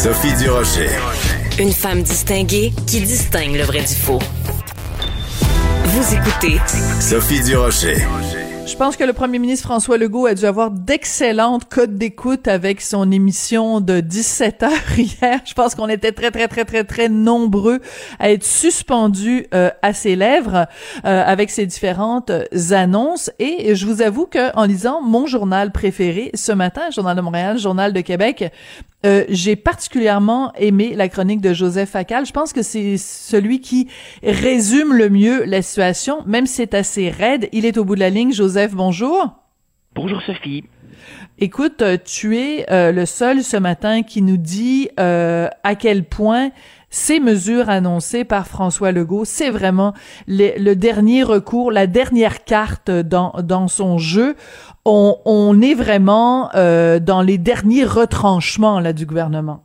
Sophie Durocher. Une femme distinguée qui distingue le vrai du faux. Vous écoutez Sophie Durocher. Je pense que le premier ministre François Legault a dû avoir d'excellentes codes d'écoute avec son émission de 17 heures hier. Je pense qu'on était très, très, très, très, très nombreux à être suspendus euh, à ses lèvres euh, avec ses différentes annonces. Et je vous avoue que en lisant mon journal préféré ce matin, Journal de Montréal, Journal de Québec, euh, j'ai particulièrement aimé la chronique de Joseph Facal. Je pense que c'est celui qui résume le mieux la situation, même si c'est assez raide. Il est au bout de la ligne. Joseph, bonjour. Bonjour Sophie. Écoute, euh, tu es euh, le seul ce matin qui nous dit à quel point ces mesures annoncées par François Legault, c'est vraiment le, dernier recours, la dernière carte dans, dans son jeu. On, on est vraiment euh, dans les derniers retranchements là, du gouvernement.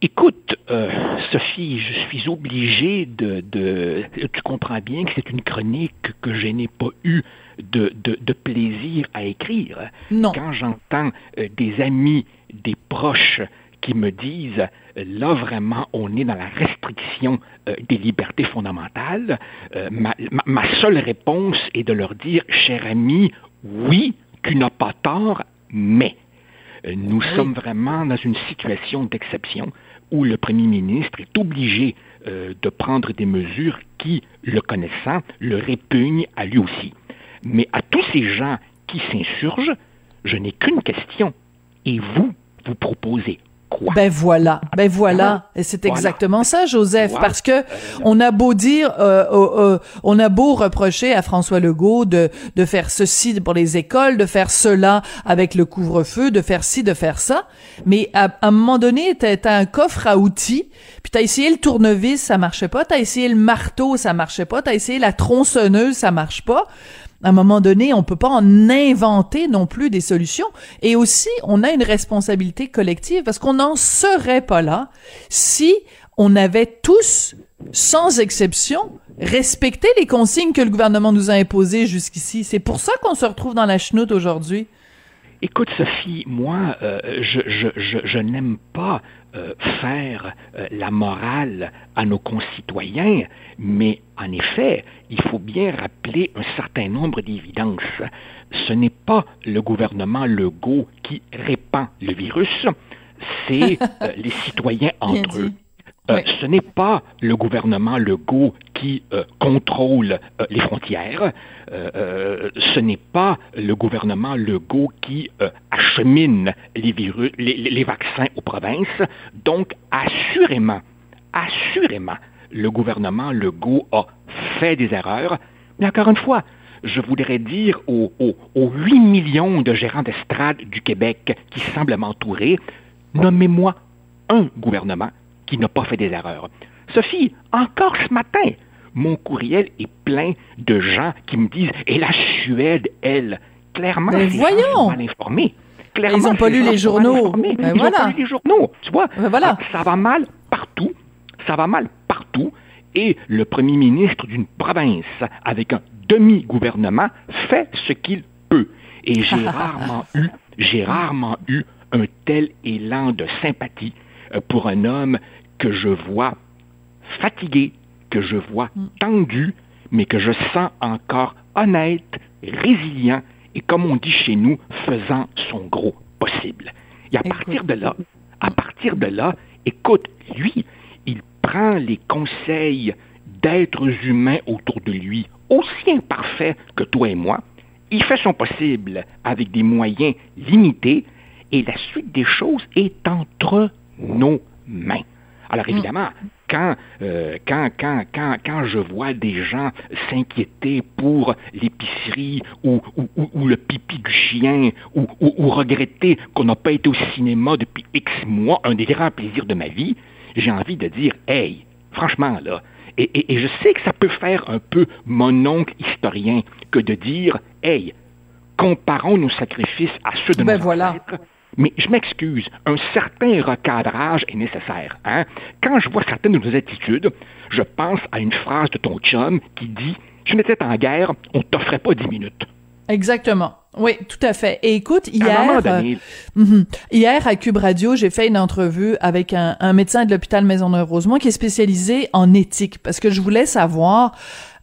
Écoute, euh, Sophie, je suis obligé de, de, Tu comprends bien que c'est une chronique que je n'ai pas eu de, de, de, plaisir à écrire. Non. Quand j'entends euh, des amis, des proches qui me disent euh, là vraiment on est dans la restriction euh, des libertés fondamentales, euh, ma, ma, seule réponse est de leur dire, cher ami, oui, tu n'as pas tort, mais nous sommes vraiment dans une situation d'exception où le Premier ministre est obligé de prendre des mesures qui, le connaissant, le répugnent à lui aussi. Mais à tous ces gens qui s'insurgent, je n'ai qu'une question. Et vous, vous proposez ben voilà, ben voilà, et c'est exactement ça, Joseph, parce que on a beau dire, euh, euh, on a beau reprocher à François Legault de de faire ceci pour les écoles, de faire cela avec le couvre-feu, de faire ci, de faire ça, mais à, un moment donné, t'as as un coffre à outils, puis t'as essayé le tournevis, ça marchait pas, t'as essayé le marteau, ça marchait pas, t'as essayé la tronçonneuse, ça marche pas à un moment donné, on peut pas en inventer non plus des solutions. Et aussi, on a une responsabilité collective parce qu'on n'en serait pas là si on avait tous, sans exception, respecté les consignes que le gouvernement nous a imposées jusqu'ici. C'est pour ça qu'on se retrouve dans la chenoute aujourd'hui. Écoute, Sophie, moi, euh, je, je, je, je n'aime pas euh, faire euh, la morale à nos concitoyens, mais en effet, il faut bien rappeler un certain nombre d'évidences. Ce n'est pas le gouvernement Legault qui répand le virus, c'est les citoyens entre eux. Euh, ce n'est pas le gouvernement Legault qui euh, contrôle euh, les frontières. ce n'est pas le gouvernement Legault qui achemine les, virus, les, vaccins aux provinces. Donc, assurément, assurément, le gouvernement Legault a fait des erreurs. Mais encore une fois, je voudrais dire aux, aux, aux 8 millions de gérants d'estrade du Québec qui semblent m'entourer, nommez-moi un gouvernement qui n'a pas fait des erreurs. Sophie, encore ce matin, mon courriel est plein de gens qui me disent Et la Suède, elle, clairement, Mais voyons. mal informés. Clairement, ils n'ont pas lu les journaux. Ben ils n'ont pas lu les journaux. Tu vois, ben voilà. ça va mal partout. Ça va mal partout. Et le premier ministre d'une province avec un demi-gouvernement fait ce qu'il peut. Et j'ai rarement eu, j'ai rarement eu un tel élan de sympathie euh, pour un homme que je vois fatigué, que je vois mm. tendu, mais que je sens encore honnête, résilient et, comme on dit chez nous, faisant son gros possible. Et à partir de là, à partir de là, écoute, lui, il prend les conseils d'êtres humains autour de lui, aussi imparfaits que toi et moi. Il fait son possible avec des moyens limités et la suite des choses est entre nos mains. Alors mm. évidemment, quand, euh, quand, quand, quand, quand je vois des gens s'inquiéter pour l'épicerie ou, ou, ou, le pipi du chien ou, ou regretter qu'on n'a pas été au cinéma depuis X mois, un des grands plaisirs de ma vie, j'ai envie de dire, hey, franchement là, et, et, et, je sais que ça peut faire un peu mon oncle historien que de dire, hey, comparons nos sacrifices à ceux de ben nos voilà. ancêtres mais je m'excuse, un certain recadrage est nécessaire. Hein? Quand je vois certaines de nos attitudes, je pense à une phrase de ton chum qui dit Je n'étais en guerre, on t'offrait pas dix minutes. Exactement. Oui, tout à fait. Et écoute, hier, euh, mhm. hier à Cube Radio, j'ai fait une entrevue avec un, médecin de l'hôpital Maisonneuve-Rosemont qui est spécialisé en éthique, parce que je voulais savoir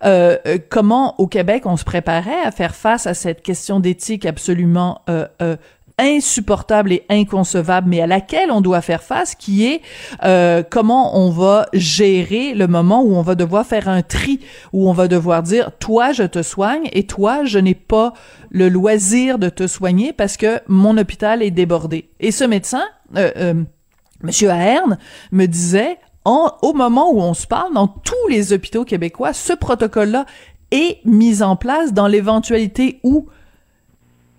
euh, euh, comment au Québec on se préparait à faire face à cette question d'éthique absolument euh, insupportable et inconcevable, mais à laquelle on doit faire face, qui est euh, comment on va gérer le moment où on va devoir faire un tri, où on va devoir dire, toi, je te soigne et toi, je n'ai pas le loisir de te soigner parce que mon hôpital est débordé. Et ce médecin, euh, euh, Monsieur Ahern, me disait, au moment où on se parle, dans tous les hôpitaux québécois, ce protocole-là est mis en place dans l'éventualité où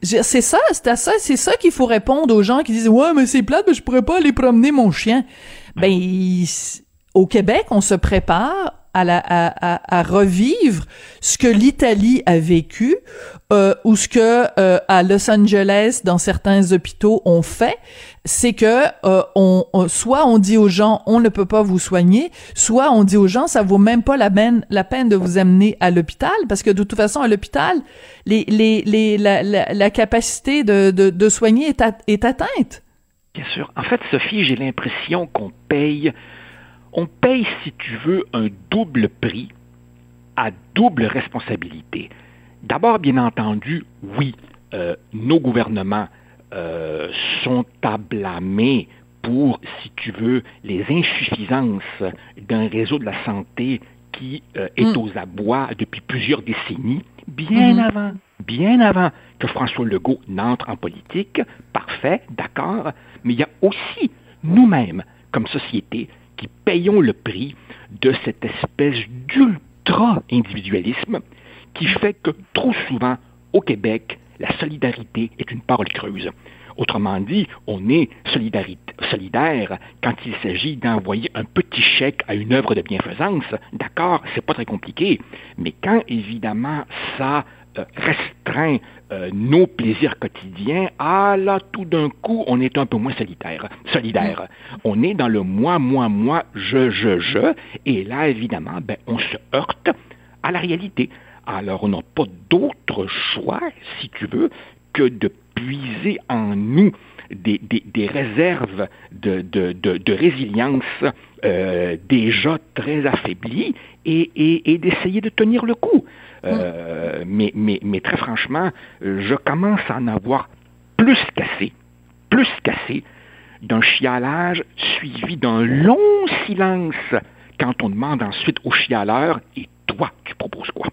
c'est ça, c'est à ça, c'est ça qu'il faut répondre aux gens qui disent ouais mais c'est plate, mais je pourrais pas aller promener mon chien. Ben au Québec, on se prépare à, la, à, à, revivre ce que l'Italie a vécu euh, ou ce que euh, à Los Angeles dans certains hôpitaux on fait, c'est que euh, on, soit on dit aux gens on ne peut pas vous soigner, soit on dit aux gens ça vaut même pas la peine la peine de vous amener à l'hôpital parce que de toute façon à l'hôpital les, les, les la, la, la capacité de, de, de soigner est, est atteinte. Bien sûr. En fait, Sophie, j'ai l'impression qu'on paye on paye, si tu veux, un double prix à double responsabilité. D'abord, bien entendu, oui, euh, nos gouvernements euh, sont à blâmer pour, si tu veux, les insuffisances d'un réseau de la santé qui euh, est mm. aux abois depuis plusieurs décennies, bien mm-hmm. avant, bien avant que François Legault n'entre en politique. Parfait, d'accord, mais il y a aussi nous-mêmes, comme société, qui payons le prix de cette espèce d'ultra-individualisme qui fait que trop souvent, au Québec, la solidarité est une parole creuse. Autrement dit, on est solidaire quand il s'agit d'envoyer un petit chèque à une œuvre de bienfaisance. D'accord, c'est pas très compliqué. Mais quand, évidemment, ça restreint euh, nos plaisirs quotidiens, ah là, tout d'un coup, on est un peu moins solitaire, solidaire. On est dans le moi, moi, moi, je, je, je, et là, évidemment, ben, on se heurte à la réalité. Alors, on n'a pas d'autre choix, si tu veux, que de puiser en nous des, des, réserves de, de, de, résilience euh, déjà très affaiblies et, et, et d'essayer de tenir le coup. Euh, mais, mais, mais très franchement, je commence à en avoir plus qu'assez, plus qu'assez d'un chialage suivi d'un long silence quand on demande ensuite au chialeur Et toi, tu proposes quoi?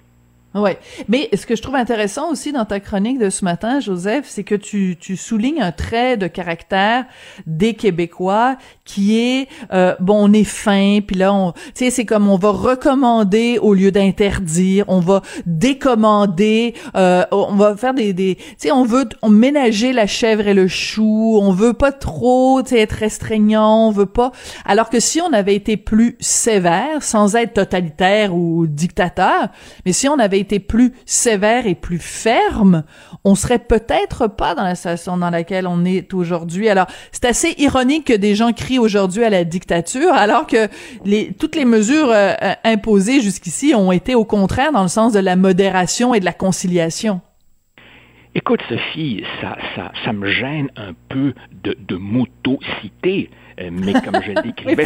Ouais, mais ce que je trouve intéressant aussi dans ta chronique de ce matin, Joseph, c'est que tu, tu soulignes un trait de caractère des Québécois qui est euh, bon, on est fin, puis là, on, tu sais, c'est comme on va recommander au lieu d'interdire, on va décommander, euh, on va faire des, des tu sais, on veut on ménager la chèvre et le chou, on veut pas trop, tu sais, être restreignant, on veut pas. Alors que si on avait été plus sévère, sans être totalitaire ou dictateur, mais si on avait été plus sévère et plus ferme, on serait peut-être pas dans la situation dans laquelle on est aujourd'hui. Alors, c'est assez ironique que des gens crient aujourd'hui à la dictature, alors que les, toutes les mesures euh, euh, imposées jusqu'ici ont été au contraire dans le sens de la modération et de la conciliation. Écoute, Sophie, ça, ça, ça me gêne un peu de, de euh, mais comme je l'écrivais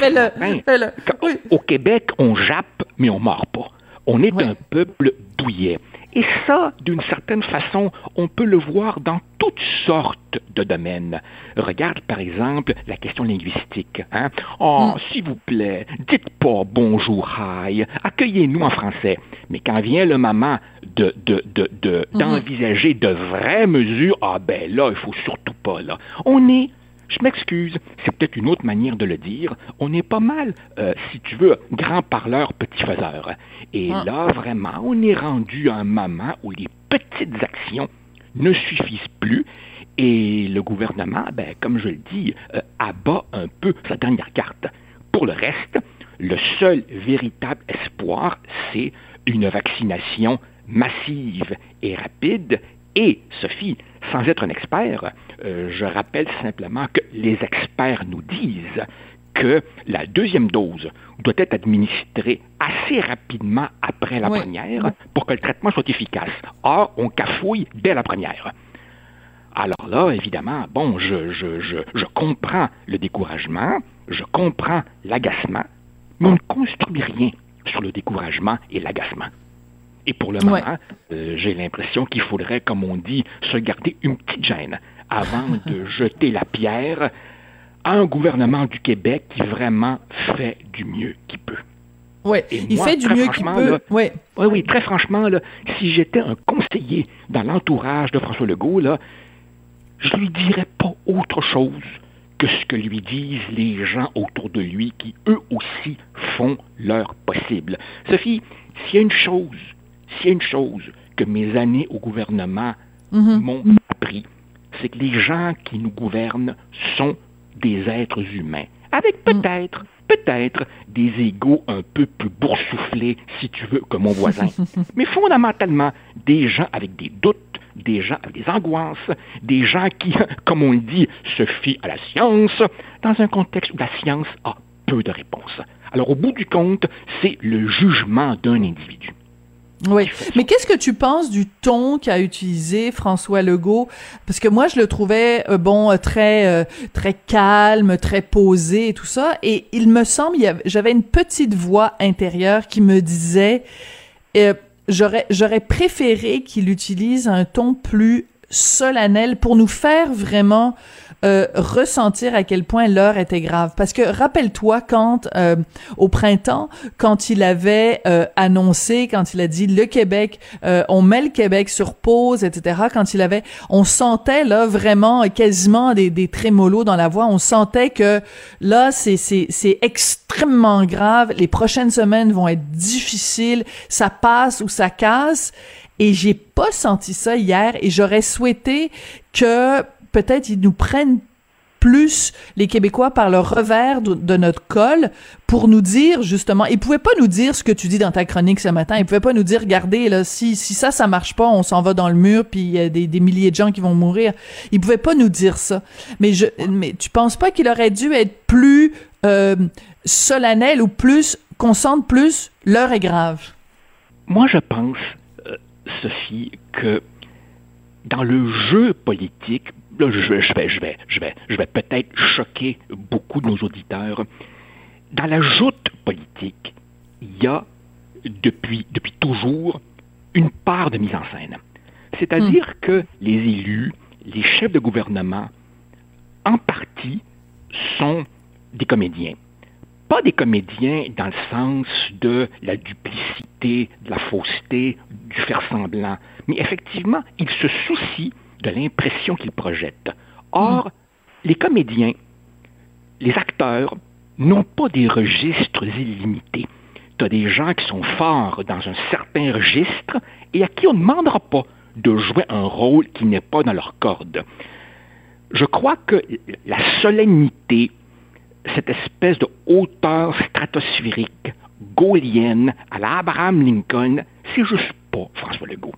oui, au Québec, on jappe, mais on mord pas. On est un peuple douillet. Et ça, d'une certaine façon, on peut le voir dans toutes sortes de domaines. Regarde par exemple la question linguistique. Hein? Oh, mm. s'il vous plaît, dites pas bonjour, hi, accueillez-nous en français. Mais quand vient le moment de, d'envisager de, vraies mesures, ah ben là, il faut surtout pas là. On est je m'excuse, c'est peut-être une autre manière de le dire. On est pas mal, euh, si tu veux, grand parleur, petit faiseur. Et ah. là, vraiment, on est rendu à un moment où les petites actions ne suffisent plus et le gouvernement, ben, comme je le dis, euh, abat un peu sa dernière carte. Pour le reste, le seul véritable espoir, c'est une vaccination massive et rapide. Et, Sophie, sans être un expert, euh, je rappelle simplement que les experts nous disent que la deuxième dose doit être administrée assez rapidement après la première pour que le traitement soit efficace. Or, on cafouille dès la première. Alors là, évidemment, bon, je, je, je, je comprends le découragement, je comprends l'agacement, mais on ne construit rien sur le découragement et l'agacement. Et pour le moment, euh, j'ai l'impression qu'il faudrait, comme on dit, se garder une petite gêne avant de jeter la pierre à un gouvernement du Québec qui vraiment fait du mieux qu'il peut. Oui, il fait du mieux qu'il peut. oui. oui, oui, très franchement, là, si j'étais un conseiller dans l'entourage de François Legault, là, je lui dirais pas autre chose que ce que lui disent les gens autour de lui qui, eux aussi, font leur possible. Sophie, s'il y a une chose, s'il y a une chose que mes années au gouvernement mhm. m'ont appris, c'est que les gens qui nous gouvernent sont des êtres humains, avec mhm. peut-être, peut-être des égaux un peu plus boursouflés, si tu veux, que mon voisin, mais fondamentalement des gens avec des doutes, des gens avec des angoisses, des gens qui, comme on le dit, se fient à la science, dans un contexte où la science a peu de réponses. Alors, au bout du compte, c'est le jugement d'un individu. Oui, mais qu'est-ce que tu penses du ton qu'a utilisé François Legault? Parce que moi, je le trouvais euh, bon, euh, très euh, très calme, très posé et tout ça. Et il me semble, j'avais une petite voix intérieure qui me disait j'aurais j'aurais préféré qu'il utilise un ton plus solennel pour nous faire vraiment euh, ressentir à quel point l'heure était grave. Parce que rappelle-toi quand euh, au printemps, quand il avait euh, annoncé, quand il a dit le Québec, on met le Québec sur pause, etc. Quand il avait, on sentait là vraiment quasiment des, des trémolos dans la voix. On sentait que là c'est c'est c'est extrêmement grave. Les prochaines semaines vont être difficiles. Ça passe ou ça casse. Et j'ai pas senti ça hier et j'aurais souhaité que peut-être ils nous prennent plus les Québécois par le revers de, notre col pour nous dire justement, ils pouvaient pas nous dire ce que tu dis dans ta chronique ce matin, ils pouvaient pas nous dire regardez là si si ça ça marche pas, on s'en va dans le mur puis il y a des, milliers de gens qui vont mourir. Ils pouvaient pas nous dire ça. Mais je mais tu penses pas qu'il aurait dû être plus euh, solennel ou plus qu'on sente plus l'heure est grave? Moi je pense Sophie que dans le jeu politique, là, je, vais, je vais, je vais, je vais, je vais peut-être choquer beaucoup de nos auditeurs. Dans la joute politique, il y a depuis, depuis toujours une part de mise en scène. C'est-à-dire hmm. que les élus, les chefs de gouvernement, en partie, sont des comédiens. Pas des comédiens dans le sens de la duplicité, de la fausseté, du faire semblant, mais effectivement, ils se soucient de l'impression qu'ils projettent. Or, les comédiens, les acteurs, n'ont pas des registres illimités. Tu as des gens qui sont forts dans un certain registre et à qui on ne demandera pas de jouer un rôle qui n'est pas dans leur corde. Je crois que la solennité, cette espèce de hauteur stratosphérique, gaulienne, à la Abraham Lincoln, c'est juste pas François Legault.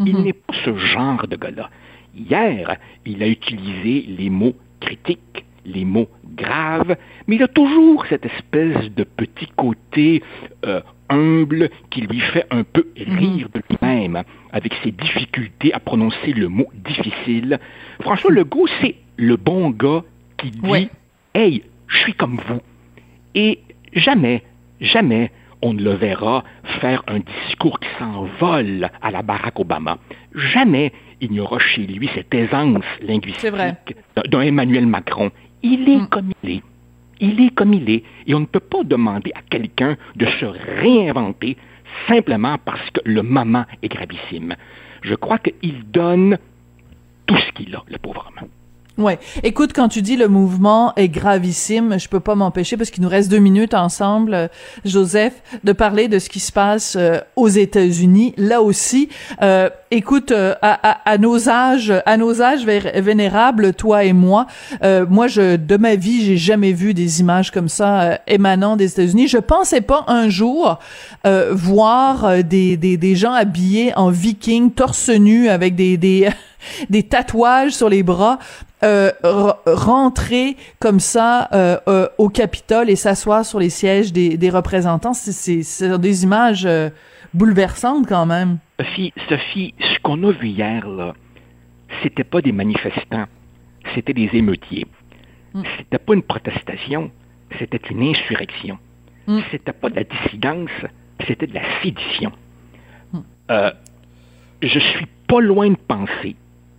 Il mhm. n'est pas ce genre de gars-là. Hier, il a utilisé les mots critiques, les mots graves, mais il a toujours cette espèce de petit côté euh, humble qui lui fait un peu mhm. rire de lui-même avec ses difficultés à prononcer le mot difficile. François Legault, c'est le bon gars qui dit Hey, je suis comme vous. Et jamais, jamais on ne le verra faire un discours qui s'envole à la Barack Obama. Jamais il n'y aura chez lui cette aisance linguistique d'un Emmanuel Macron. Il est mm. comme il est. Il est comme il est. Et on ne peut pas demander à quelqu'un de se réinventer simplement parce que le moment est gravissime. Je crois qu'il donne tout ce qu'il a, le pauvre homme. Ouais. Écoute, quand tu dis le mouvement est gravissime, je peux pas m'empêcher parce qu'il nous reste deux minutes ensemble, euh, Joseph, de parler de ce qui se passe euh, aux États-Unis. Là aussi, euh, écoute, euh, à, à, nos âges, à nos âges vénérables, toi et moi, euh, moi, je, de ma vie, j'ai jamais vu des images comme ça euh, émanant des États-Unis. Je pensais pas un jour voir des, des, des gens habillés en viking, torse nu, avec des, des des tatouages sur les bras, euh, rentrer comme ça euh, euh, au Capitole et s'asseoir sur les sièges des, des représentants, c'est des images bouleversantes quand même. Sophie, Sophie, ce qu'on a vu hier là, c'était pas des manifestants, c'était des émeutiers. Mm. C'était pas une protestation, c'était une insurrection. Mm. C'était pas de la dissidence, c'était de la sédition. Mm. Euh, je suis pas loin de penser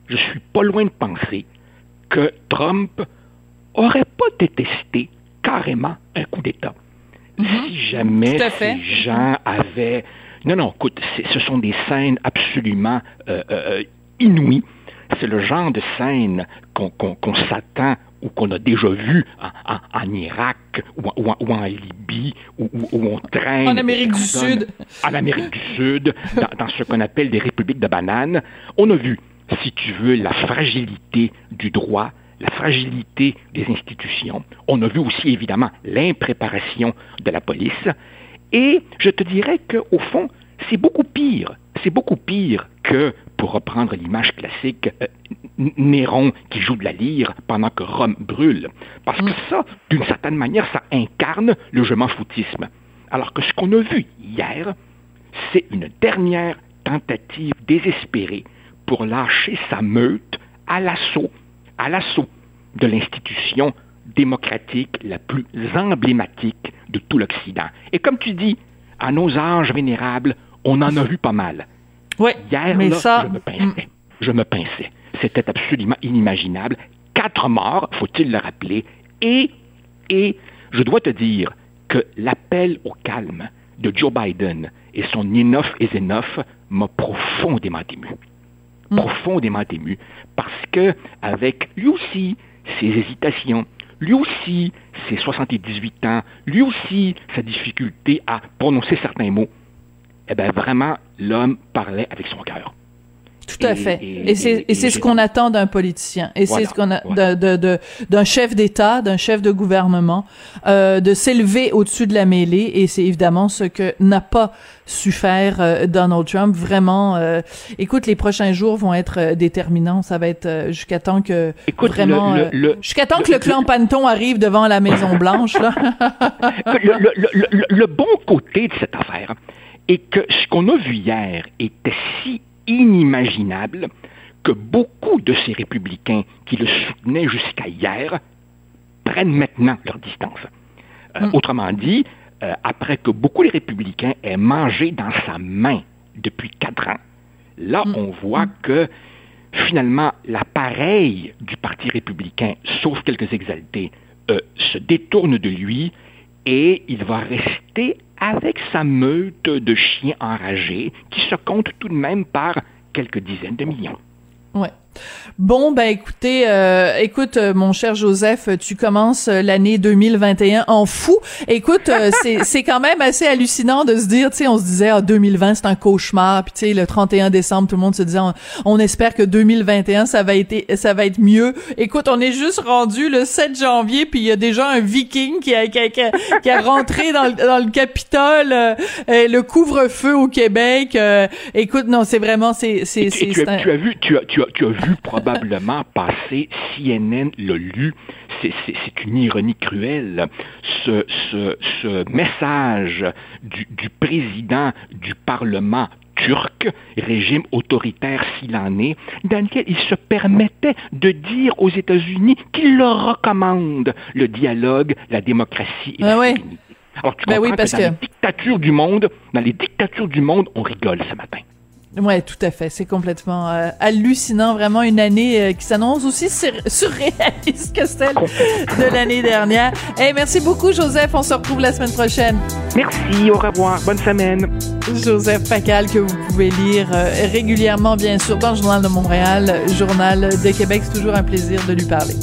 je suis pas loin de penser que Trump aurait pas détesté carrément un coup d'État. Si jamais ces gens avaient... Non, non, écoute, ce sont des scènes absolument euh, euh, inouïes. C'est le genre de scène qu'on s'attend ou qu'on a déjà vu en, Irak ou, en Libye, où, on traîne... En Amérique du Sud. En Amérique du Sud, dans ce qu'on appelle des républiques de bananes. On a vu si tu veux, la fragilité du droit, la fragilité des institutions. On a vu aussi, évidemment, l'impréparation de la police. Et je te dirais qu'au fond, c'est beaucoup pire. C'est beaucoup pire que, pour reprendre l'image classique, euh, Néron qui joue de la lyre pendant que Rome brûle. Parce que ça, d'une certaine manière, ça incarne le je m'en foutisme. Alors que ce qu'on a vu hier, c'est une dernière tentative désespérée pour lâcher sa meute à l'assaut, à l'assaut de l'institution démocratique la plus emblématique de tout l'Occident. Et comme tu dis, à nos âges vénérables, on en a vu pas mal. Oui, Hier, mais ça... je me pinçais. Je me pinçais. C'était absolument inimaginable. Quatre morts, faut-il le rappeler, et, et je dois te dire que l'appel au calme de Joe Biden et son Ninof et Zenof m'a profondément ému. Mm. profondément ému, parce que avec lui aussi ses hésitations, lui aussi ses 78 ans, lui aussi sa difficulté à prononcer certains mots, eh bien vraiment, l'homme parlait avec son cœur. Tout à fait. Et, c'est ce qu'on attend d'un politicien. Et c'est ce qu'on a d'un chef d'État, d'un chef de gouvernement, euh, de s'élever au-dessus de la mêlée. Et c'est évidemment ce que n'a pas su faire euh, Donald Trump. Vraiment, euh, écoute, les prochains jours vont être euh, déterminants. Ça va être jusqu'à temps que vraiment, jusqu'à temps que le clan Panton arrive devant la Maison Blanche. Là. le bon côté de cette affaire est que ce qu'on a vu hier était si inimaginable que beaucoup de ces républicains qui le soutenaient jusqu'à hier prennent maintenant leur distance. Euh, hmm. Autrement dit, euh, après que beaucoup de républicains aient mangé dans sa main depuis quatre ans, là, hmm. on voit hmm. que finalement, l'appareil du Parti républicain, sauf quelques exaltés, euh, se détourne de lui et il va rester avec sa meute de chiens enragés qui se compte tout de même par quelques dizaines de millions. Bon, ben écoutez, euh, écoute, euh, mon cher Joseph, tu commences euh, l'année 2021 en fou. Écoute, c'est c'est quand même assez hallucinant de se dire, tu sais, on se disait, ah, 2020 c'est un cauchemar, puis tu sais, le 31 décembre, tout le monde se disait, on, espère que 2021 ça va être ça va être mieux. Écoute, on est juste rendu le 7 janvier, puis il y a déjà un Viking qui a qui a, qui a, rentré dans le, dans le Capitole, le couvre-feu au Québec. écoute, non, c'est vraiment c'est c'est tu, tu, as vu tu as tu as tu as vu probablement passer, CNN l'a lu, c'est une ironie cruelle, ce, ce, message du, du, président du Parlement turc, régime autoritaire s'il en est, dans lequel il se permettait de dire aux États-Unis qu'il leur recommande le dialogue, la démocratie et la ah Alors tu ben comprends que dans les dictatures du monde, dans les dictatures du monde, on rigole ce matin. Ouais, tout à fait. C'est complètement euh, hallucinant, vraiment une année euh, qui s'annonce aussi surréaliste que celle de l'année dernière. Hey, merci beaucoup, Joseph. On se retrouve la semaine prochaine. Merci. Au revoir. Bonne semaine. Joseph Facal que vous pouvez lire euh, régulièrement, bien sûr, dans le Journal de Montréal, Journal de Québec. C'est toujours un plaisir de lui parler.